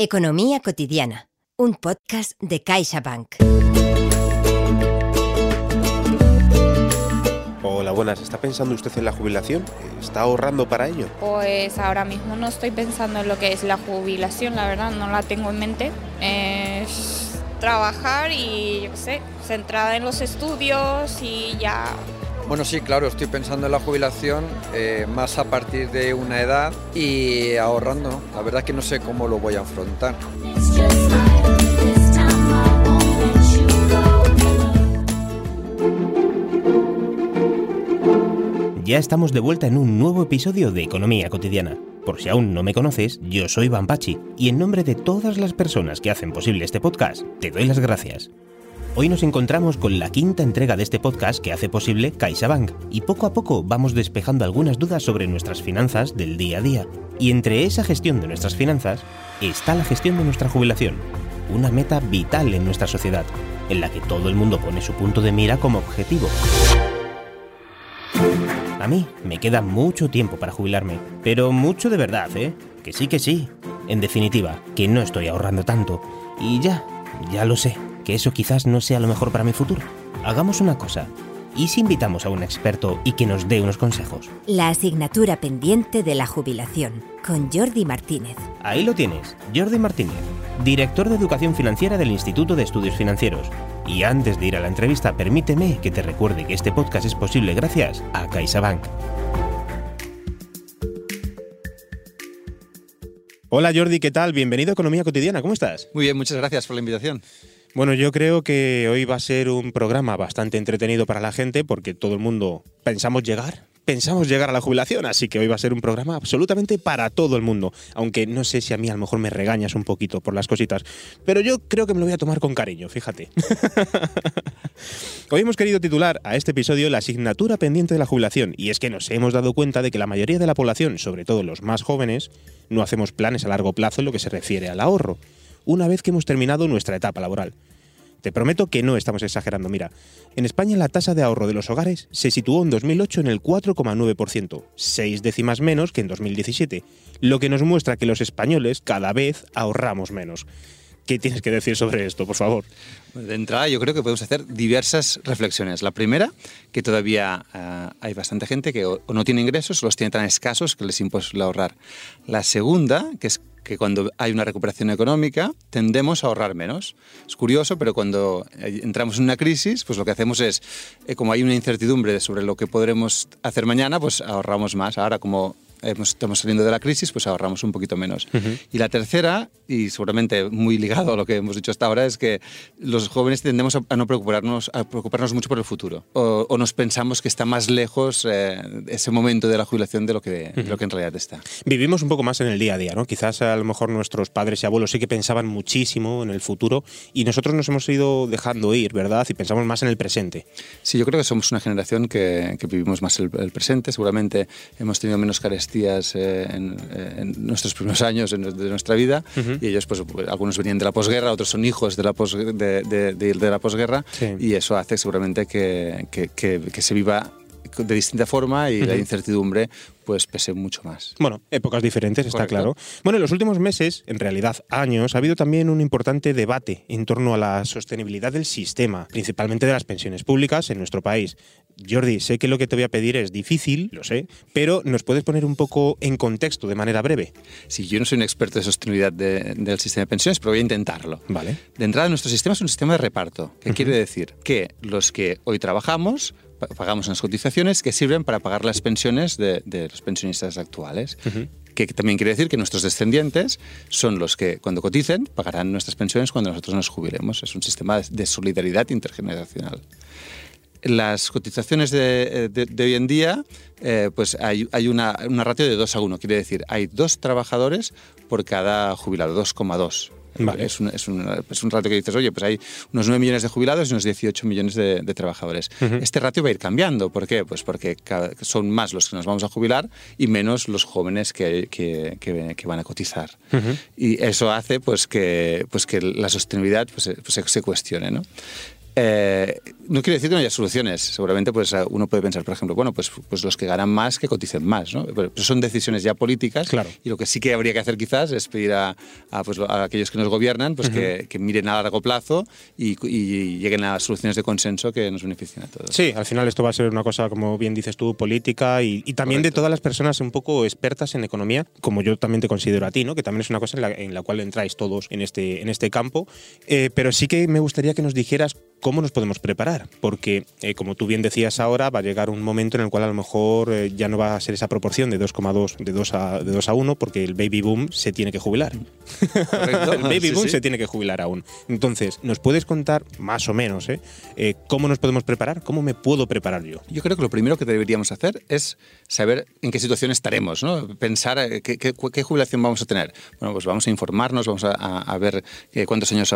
Economía cotidiana, un podcast de CaixaBank. Hola, buenas. ¿Está pensando usted en la jubilación? ¿Está ahorrando para ello? Pues ahora mismo no estoy pensando en lo que es la jubilación, la verdad, no la tengo en mente. Es trabajar y, yo qué sé, centrada en los estudios y ya bueno, sí, claro, estoy pensando en la jubilación eh, más a partir de una edad y ahorrando. La verdad que no sé cómo lo voy a afrontar. Ya estamos de vuelta en un nuevo episodio de Economía Cotidiana. Por si aún no me conoces, yo soy Van Pachi y en nombre de todas las personas que hacen posible este podcast, te doy las gracias. Hoy nos encontramos con la quinta entrega de este podcast que hace posible CaixaBank y poco a poco vamos despejando algunas dudas sobre nuestras finanzas del día a día. Y entre esa gestión de nuestras finanzas está la gestión de nuestra jubilación, una meta vital en nuestra sociedad, en la que todo el mundo pone su punto de mira como objetivo. A mí me queda mucho tiempo para jubilarme, pero mucho de verdad, ¿eh? Que sí, que sí. En definitiva, que no estoy ahorrando tanto. Y ya, ya lo sé que eso quizás no sea lo mejor para mi futuro. Hagamos una cosa. ¿Y si invitamos a un experto y que nos dé unos consejos? La asignatura pendiente de la jubilación, con Jordi Martínez. Ahí lo tienes, Jordi Martínez, director de Educación Financiera del Instituto de Estudios Financieros. Y antes de ir a la entrevista, permíteme que te recuerde que este podcast es posible gracias a CaixaBank. Hola Jordi, ¿qué tal? Bienvenido a Economía Cotidiana, ¿cómo estás? Muy bien, muchas gracias por la invitación. Bueno, yo creo que hoy va a ser un programa bastante entretenido para la gente porque todo el mundo pensamos llegar, pensamos llegar a la jubilación, así que hoy va a ser un programa absolutamente para todo el mundo, aunque no sé si a mí a lo mejor me regañas un poquito por las cositas, pero yo creo que me lo voy a tomar con cariño, fíjate. hoy hemos querido titular a este episodio la asignatura pendiente de la jubilación, y es que nos hemos dado cuenta de que la mayoría de la población, sobre todo los más jóvenes, no hacemos planes a largo plazo en lo que se refiere al ahorro una vez que hemos terminado nuestra etapa laboral. Te prometo que no estamos exagerando. Mira, en España la tasa de ahorro de los hogares se situó en 2008 en el 4,9%, seis décimas menos que en 2017, lo que nos muestra que los españoles cada vez ahorramos menos. ¿Qué tienes que decir sobre esto, por favor? De entrada, yo creo que podemos hacer diversas reflexiones. La primera, que todavía eh, hay bastante gente que o, no tiene ingresos o los tiene tan escasos que les imposible ahorrar. La segunda, que es que cuando hay una recuperación económica tendemos a ahorrar menos. Es curioso, pero cuando eh, entramos en una crisis, pues lo que hacemos es, eh, como hay una incertidumbre sobre lo que podremos hacer mañana, pues ahorramos más. Ahora, como estamos saliendo de la crisis, pues ahorramos un poquito menos. Y la tercera, y seguramente muy ligado a lo que hemos dicho hasta ahora, es que los jóvenes tendemos a, no preocuparnos, a preocuparnos mucho por el futuro. O, nos pensamos que está más lejos eh, ese momento de la jubilación de lo, que, lo que en realidad está. Vivimos un poco más en el día a día, ¿no? Quizás a lo mejor nuestros padres y abuelos sí que pensaban muchísimo en el futuro y nosotros nos hemos ido dejando ir, ¿verdad? Y pensamos más en el presente. Sí, yo creo que somos una generación que, que vivimos más el, el presente. Seguramente hemos tenido menos carencias días eh, eh, en, nuestros primeros años de nuestra vida y ellos, pues algunos venían de la posguerra, otros son hijos de la, de, de, la posguerra y eso hace seguramente que, que, que, se viva de distinta forma y la incertidumbre pues pese mucho más. Bueno, épocas diferentes, está claro. Bueno, en los últimos meses, en realidad años, ha habido también un importante debate en torno a la sostenibilidad del sistema, principalmente de las pensiones públicas en nuestro país. Jordi, sé que lo que te voy a pedir es difícil, lo sé, pero ¿nos puedes poner un poco en contexto de manera breve? Sí, yo no soy un experto de sostenibilidad del sistema de pensiones, pero voy a intentarlo. Vale. De entrada, nuestro sistema es un sistema de reparto. ¿Qué quiere decir? Que los que hoy trabajamos pagamos unas cotizaciones que sirven para pagar las pensiones de, los pensionistas actuales. Que también quiere decir que nuestros descendientes son los que, cuando coticen, pagarán nuestras pensiones cuando nosotros nos jubilemos. Es un sistema de solidaridad intergeneracional las cotizaciones de, hoy en día, eh, pues hay, una, una, ratio de 2 a 1, quiere decir, hay dos trabajadores por cada jubilado, 2,2. Es, un, es, un, es, un, ratio que dices, oye, pues hay unos 9 millones de jubilados y unos 18 millones de, trabajadores. Este ratio va a ir cambiando. ¿Por qué? Pues porque son más los que nos vamos a jubilar y menos los jóvenes que, que, que, van a cotizar. Y eso hace pues que, pues que la sostenibilidad pues, se, pues se cuestione. ¿no? Eh, no quiere decir que no haya soluciones. Seguramente pues, uno puede pensar, por ejemplo, bueno, pues, pues los que ganan más, que coticen más. ¿no? Pero son decisiones ya políticas. Claro. Y lo que sí que habría que hacer quizás es pedir a, pues, a aquellos que nos gobiernan pues, que, que, miren a largo plazo y, y, lleguen a soluciones de consenso que nos beneficien a todos. Sí, al final esto va a ser una cosa, como bien dices tú, política y, y también Correcto. de todas las personas un poco expertas en economía, como yo también te considero a ti, ¿no? que también es una cosa en la, en la cual entráis todos en este, en este campo. Eh, pero sí que me gustaría que nos dijeras cómo nos podemos preparar, porque eh, como tú bien decías ahora, va a llegar un momento en el cual a lo mejor eh, ya no va a ser esa proporción de 2,2 de 2 a de 2 a 1 porque el baby boom se tiene que jubilar. el baby sí, boom sí. se tiene que jubilar aún. Entonces, ¿nos puedes contar más o menos eh, eh, cómo nos podemos preparar? ¿Cómo me puedo preparar yo? Yo creo que lo primero que deberíamos hacer es saber en qué situación estaremos, ¿no? Pensar eh, qué, qué, qué jubilación vamos a tener. Bueno, pues vamos a informarnos, vamos a, a ver cuántos años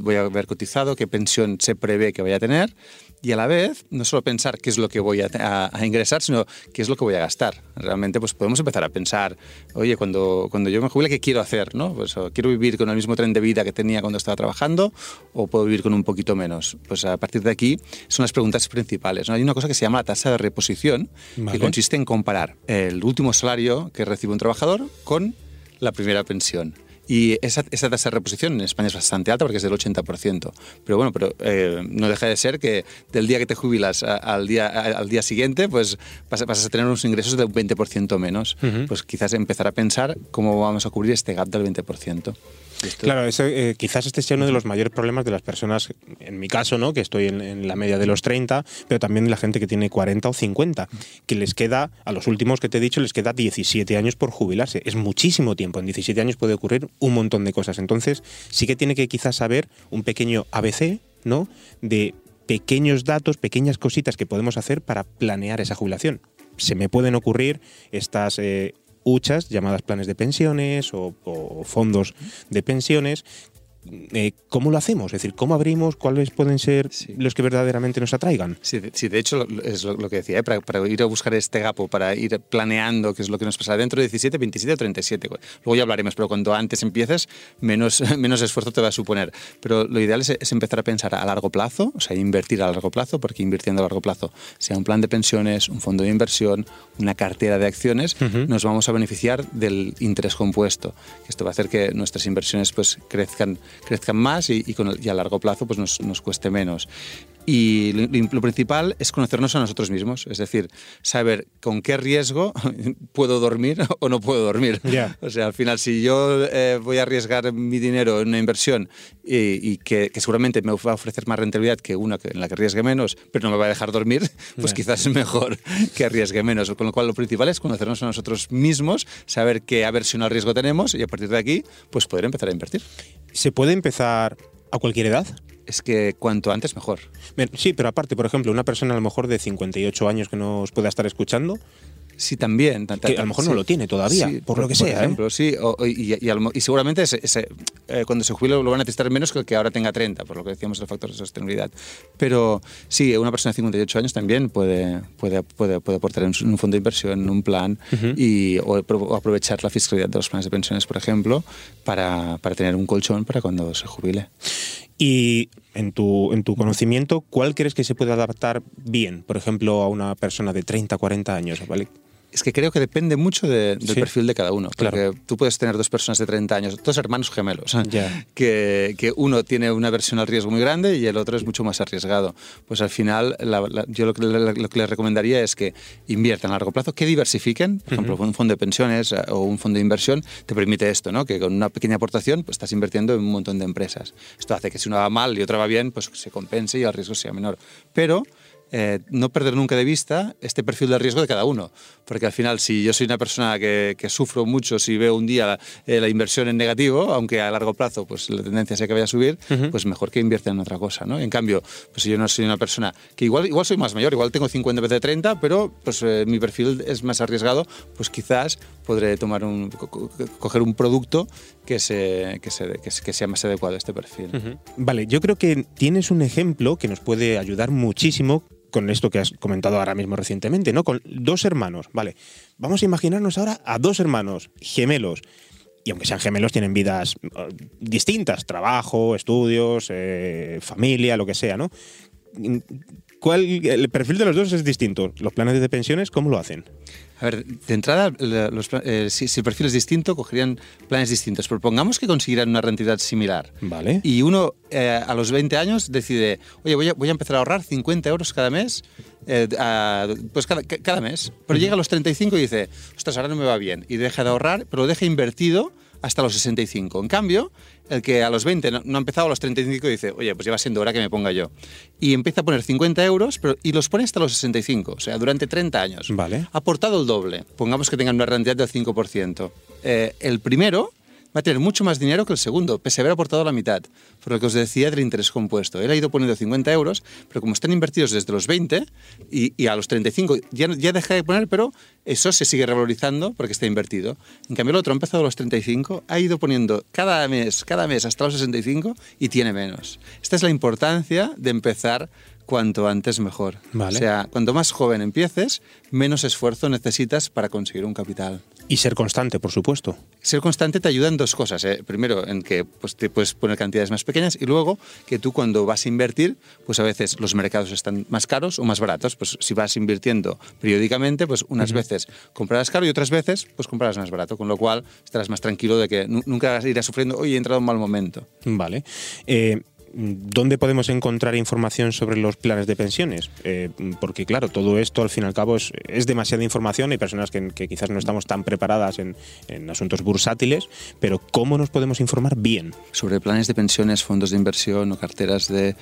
voy a haber cotizado, qué pensión se prevé que vaya a tener y a la vez no solo pensar qué es lo que voy a, a, a, ingresar, sino qué es lo que voy a gastar. Realmente pues podemos empezar a pensar, oye, cuando, cuando yo me jubile, ¿qué quiero hacer? ¿no? Pues, ¿Quiero vivir con el mismo tren de vida que tenía cuando estaba trabajando o puedo vivir con un poquito menos? Pues a partir de aquí son las preguntas principales. ¿no? Hay una cosa que se llama la tasa de reposición, vale. que consiste en comparar el último salario que recibe un trabajador con la primera pensión. Y esa, esa, tasa de reposición en España es bastante alta porque es del 80%. Pero bueno, pero eh, no deja de ser que del día que te jubilas a, al, día, a, al día siguiente, pues vas, vas, a tener unos ingresos de un 20% menos. Uh -huh. Pues quizás empezar a pensar cómo vamos a cubrir este gap del 20%. Esto... Claro, ese, eh, quizás este sea uno de los mayores problemas de las personas, en mi caso, ¿no? que estoy en, en, la media de los 30, pero también de la gente que tiene 40 o 50, que les queda, a los últimos que te he dicho, les queda 17 años por jubilarse. Es muchísimo tiempo. En 17 años puede ocurrir un montón de cosas. Entonces, sí que tiene que quizás saber un pequeño ABC, ¿no? De pequeños datos, pequeñas cositas que podemos hacer para planear esa jubilación. Se me pueden ocurrir estas eh, huchas llamadas planes de pensiones o, o fondos de pensiones eh, ¿cómo lo hacemos? Es decir, ¿cómo abrimos? ¿Cuáles pueden ser sí. los que verdaderamente nos atraigan? Sí, de, sí, de hecho es lo, lo que decía, ¿eh? para, para, ir a buscar este gapo, para ir planeando qué es lo que nos pasa dentro de 17, 27 o 37. Luego ya hablaremos, pero cuanto antes empieces, menos, menos esfuerzo te va a suponer. Pero lo ideal es, es, empezar a pensar a largo plazo, o sea, invertir a largo plazo, porque invirtiendo a largo plazo, sea un plan de pensiones, un fondo de inversión, una cartera de acciones, uh -huh. nos vamos a beneficiar del interés compuesto. Esto va a hacer que nuestras inversiones pues, crezcan crezcan más y, y, con el, y a largo plazo pues nos, nos cueste menos. Y lo, lo, principal es conocernos a nosotros mismos, es decir, saber con qué riesgo puedo dormir o no puedo dormir. Yeah. O sea, al final, si yo eh, voy a arriesgar mi dinero en una inversión y, y que, que, seguramente me va a ofrecer más rentabilidad que una en la que arriesgue menos, pero no me va a dejar dormir, pues yeah. quizás es mejor que arriesgue menos. Con lo cual, lo principal es conocernos a nosotros mismos, saber qué aversión al riesgo tenemos y a partir de aquí, pues poder empezar a invertir. ¿Se puede empezar a cualquier edad? Es que cuanto antes mejor. Sí, pero aparte, por ejemplo, una persona a lo mejor de 58 años que nos pueda estar escuchando, Sí, también. Que a lo mejor sí. no lo tiene todavía, sí, por, por, lo que por sea. ejemplo, ¿eh? sí. O, y, y, y, seguramente eh, cuando se jubile lo van a necesitar menos que el que ahora tenga 30, por lo que decíamos del factor de sostenibilidad. Pero sí, una persona de 58 años también puede, puede, puede, puede aportar en un fondo de inversión, en un plan, uh -huh. y, o, o, aprovechar la fiscalidad de los planes de pensiones, por ejemplo, para, para tener un colchón para cuando se jubile. Y en tu, en tu conocimiento, ¿cuál crees que se puede adaptar bien, por ejemplo, a una persona de 30, 40 años? ¿vale? Es que creo que depende mucho de, del sí. perfil de cada uno. Porque claro. tú puedes tener dos personas de 30 años, dos hermanos gemelos, yeah. que, que, uno tiene una versión al riesgo muy grande y el otro es mucho más arriesgado. Pues al final, la, la, yo lo que, lo que, les recomendaría es que inviertan a largo plazo, que diversifiquen. Por uh -huh. ejemplo, un fondo de pensiones eh, o un fondo de inversión te permite esto, ¿no? que con una pequeña aportación pues, estás invirtiendo en un montón de empresas. Esto hace que si una va mal y otra va bien, pues se compense y el riesgo sea menor. Pero eh, no perder nunca de vista este perfil de riesgo de cada uno. Porque al final, si yo soy una persona que, que sufro mucho si veo un día la, eh, la, inversión en negativo, aunque a largo plazo pues, la tendencia sea que vaya a subir, uh -huh. pues mejor que invierta en otra cosa. ¿no? En cambio, pues si yo no soy una persona que igual, igual soy más mayor, igual tengo 50 veces de 30, pero pues, eh, mi perfil es más arriesgado, pues quizás podré tomar un, co coger un producto que, se, que, se, que, que, sea más adecuado a este perfil. Uh -huh. Vale, yo creo que tienes un ejemplo que nos puede ayudar muchísimo con esto que has comentado ahora mismo recientemente, ¿no? Con dos hermanos, vale. Vamos a imaginarnos ahora a dos hermanos gemelos. y aunque sean gemelos, tienen vidas eh, distintas, trabajo, estudios, eh, familia, lo que sea, ¿no? ¿Cuál, el perfil de los dos es distinto. ¿Los planes de pensiones cómo lo hacen? A ver, de entrada, los, eh, si, el perfil es distinto, cogerían planes distintos. Propongamos que consiguieran una rentabilidad similar. Vale. Y uno eh, a los 20 años decide, oye, voy a, voy a empezar a ahorrar 50 euros cada mes, eh, pues cada, cada, mes. Pero llega a los 35 y dice, ostras, ahora no me va bien. Y deja de ahorrar, pero lo deja invertido hasta los 65. En cambio, el que a los 20 no, ha empezado a los 35 dice, oye, pues ya va siendo hora que me ponga yo. Y empieza a poner 50 euros pero, y los pone hasta los 65, o sea, durante 30 años. Vale. Ha aportado el doble. Pongamos que tengan una rentabilidad del 5%. Eh, el primero va a tener mucho más dinero que el segundo, pese a haber aportado la mitad. Por lo que os decía del interés compuesto. Él ha ido poniendo 50 euros, pero como están invertidos desde los 20 y, a los 35 ya, ya deja de poner, pero eso se sigue revalorizando porque está invertido. En cambio, el otro ha empezado a los 35, ha ido poniendo cada mes, cada mes hasta los 65 y tiene menos. Esta es la importancia de empezar cuanto antes mejor. O sea, cuanto más joven empieces, menos esfuerzo necesitas para conseguir un capital. Y ser constante, por supuesto. Ser constante te ayuda en dos cosas. ¿eh? Primero, en que pues, te puedes poner cantidades más pequeñas y luego que tú cuando vas a invertir, pues a veces los mercados están más caros o más baratos. Pues si vas invirtiendo periódicamente, pues unas veces comprarás caro y otras veces pues comprarás más barato, con lo cual estarás más tranquilo de que nunca irás sufriendo, hoy he entrado en un mal momento. Vale. Eh, ¿dónde podemos encontrar información sobre los planes de pensiones? Eh, porque claro, todo esto al fin y al cabo es, demasiada información, hay personas que, quizás no estamos tan preparadas en, asuntos bursátiles, pero ¿cómo nos podemos informar bien? Sobre planes de pensiones, fondos de inversión o carteras de,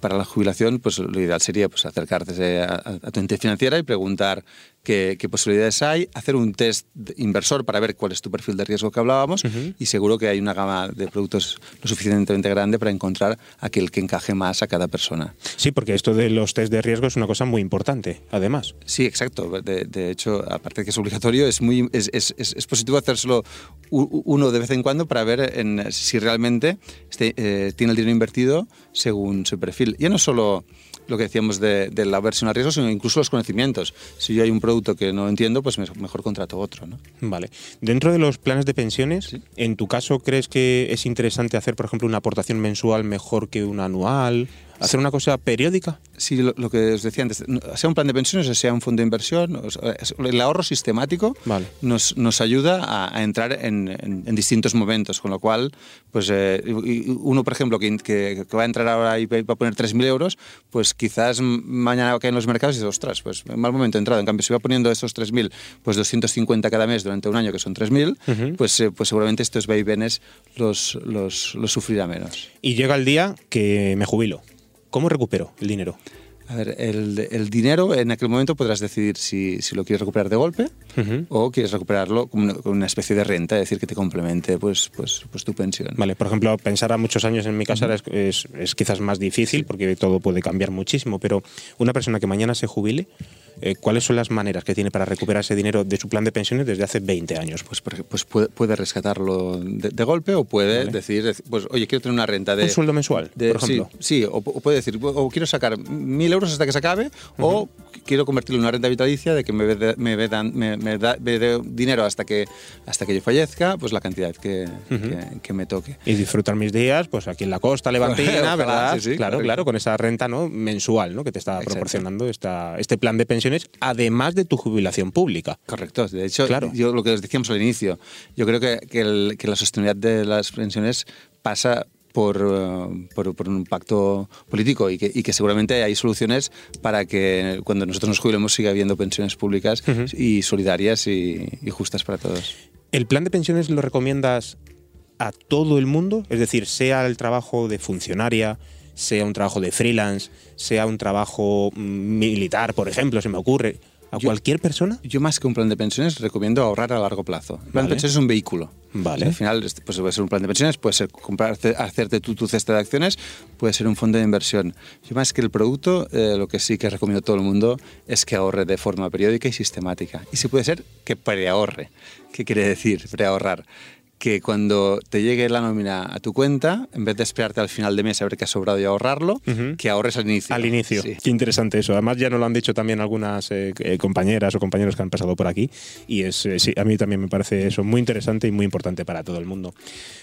para la jubilación, pues lo ideal sería pues, acercarte a, a tu entidad financiera y preguntar qué, posibilidades hay, hacer un test inversor para ver cuál es tu perfil de riesgo que hablábamos y seguro que hay una gama de productos lo suficientemente grande para encontrar aquel que encaje más a cada persona. Sí, porque esto de los test de riesgo es una cosa muy importante, además. Sí, exacto. De, hecho, aparte de que es obligatorio, es, muy, es, es, es, positivo hacérselo uno de vez en cuando para ver en, si realmente este, eh, tiene el dinero invertido según su perfil. Ya no solo lo que decíamos de, la versión a riesgo, sino incluso los conocimientos. Si yo hay un producto que no entiendo, pues mejor contrato otro. ¿no? Vale. Dentro de los planes de pensiones, ¿en tu caso crees que es interesante hacer, por ejemplo, una aportación mensual mejor que una anual? ¿Hacer una cosa periódica? Sí, lo, que os decía antes, sea un plan de pensiones o sea un fondo de inversión, el ahorro sistemático nos, nos, ayuda a, entrar en, distintos momentos, con lo cual, pues eh, uno, por ejemplo, que, que, va a entrar ahora y va a poner 3.000 euros, pues quizás mañana va a caer en los mercados y dice, ostras, pues mal momento he entrado. En cambio, si va poniendo esos 3.000, pues 250 cada mes durante un año, que son 3.000, pues, eh, pues seguramente estos vaivenes los, los, los sufrirá menos. Y llega el día que me jubilo. ¿Cómo recupero el dinero? A ver, el, dinero en aquel momento podrás decidir si, lo quieres recuperar de golpe o quieres recuperarlo como una, especie de renta, es decir, que te complemente pues, pues, pues tu pensión. Vale, por ejemplo, pensar a muchos años en mi casa es, es, quizás más difícil porque todo puede cambiar muchísimo, pero una persona que mañana se jubile, eh, ¿cuáles son las maneras que tiene para recuperar ese dinero de su plan de pensiones desde hace 20 años? Pues, pues puede, rescatarlo de, golpe o puede decir, pues oye, quiero tener una renta de... ¿Un sueldo mensual, por ejemplo? Sí, o, puede decir, o quiero sacar mil euros hasta que se acabe, o quiero convertirlo en una renta vitalicia de que me, me, me, da dinero hasta que, hasta que yo fallezca, pues la cantidad que, que, me toque. Y disfrutar mis días, pues aquí en la costa levantina, ¿verdad? claro, claro, con esa renta ¿no? mensual ¿no? que te está proporcionando esta, este plan de pensiones además de tu jubilación pública. Correcto. De hecho, yo lo que os decíamos al inicio, yo creo que, que, la sostenibilidad de las pensiones pasa por, eh, por, un pacto político y que, y que, seguramente hay soluciones para que cuando nosotros nos jubilemos siga habiendo pensiones públicas y solidarias y, y, justas para todos. ¿El plan de pensiones lo recomiendas a todo el mundo? Es decir, sea el trabajo de funcionaria, sea un trabajo de freelance, sea un trabajo mm, militar, por ejemplo, se me ocurre. ¿A cualquier persona? Yo más que un plan de pensiones recomiendo ahorrar a largo plazo. El plan de pensiones es un vehículo. Vale. Al final este, pues puede ser un plan de pensiones, puede ser comprar, hacerte tú tu cesta de acciones, puede ser un fondo de inversión. Yo más que el producto, eh, lo que sí que recomiendo a todo el mundo es que ahorre de forma periódica y sistemática. Y si puede ser, que preahorre. ¿Qué quiere decir preahorrar? Que cuando te llegue la nómina a tu cuenta, en vez de esperarte al final de mes a ver qué ha sobrado y ahorrarlo, que ahorres al inicio. Al inicio. Qué interesante eso. Además ya nos lo han dicho también algunas eh, eh, compañeras o compañeros que han pasado por aquí y es eh, sí, a mí también me parece eso muy interesante y muy importante para todo el mundo.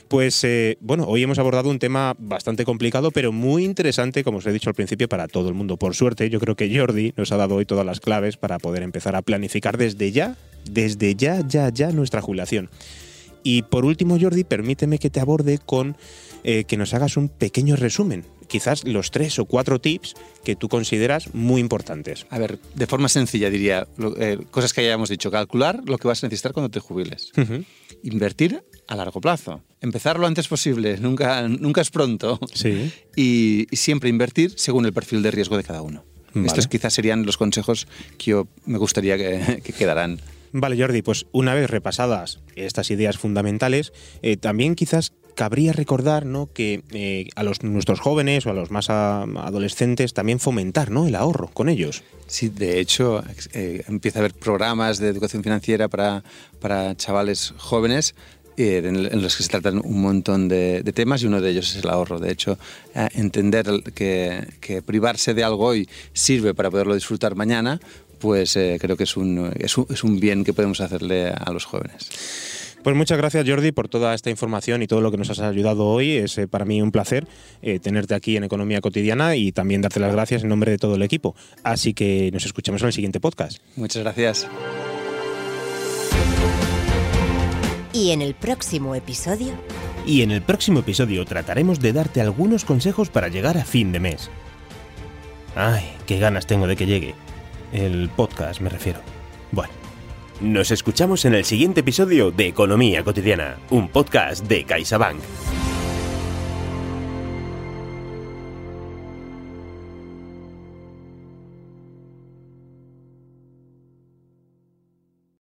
Pues bueno, hoy hemos abordado un tema bastante complicado, pero muy interesante, como os he dicho al principio, para todo el mundo. Por suerte, yo creo que Jordi nos ha dado hoy todas las claves para poder empezar a planificar desde ya, desde ya, ya, ya nuestra jubilación. Y por último, Jordi, permíteme que te aborde con eh, que nos hagas un pequeño resumen. Quizás los tres o cuatro tips que tú consideras muy importantes. A ver, de forma sencilla diría, eh, cosas que hayamos dicho, calcular lo que vas a necesitar cuando te jubiles. Invertir a largo plazo. Empezar lo antes posible, nunca, nunca es pronto. Sí. Y, siempre invertir según el perfil de riesgo de cada uno. Estos quizás serían los consejos que yo me gustaría que, que quedaran Vale, Jordi, pues una vez repasadas estas ideas fundamentales, eh, también quizás cabría recordar ¿no? que eh, a los, nuestros jóvenes o a los más adolescentes también fomentar ¿no? el ahorro con ellos. Sí, de hecho, eh, empieza a haber programas de educación financiera para, para chavales jóvenes en, los que se tratan un montón de, temas y uno de ellos es el ahorro. De hecho, entender que, que, privarse de algo hoy sirve para poderlo disfrutar mañana, pues eh, creo que es un, es, un, es un bien que podemos hacerle a los jóvenes. Pues muchas gracias Jordi por toda esta información y todo lo que nos has ayudado hoy. Es eh, para mí un placer eh, tenerte aquí en Economía Cotidiana y también darte las gracias en nombre de todo el equipo. Así que nos escuchamos en el siguiente podcast. Muchas gracias. Y en el próximo episodio... Y en el próximo episodio trataremos de darte algunos consejos para llegar a fin de mes. Ay, qué ganas tengo de que llegue. El podcast me refiero. Bueno. Nos escuchamos en el siguiente episodio de Economía Cotidiana, un podcast de CaixaBank.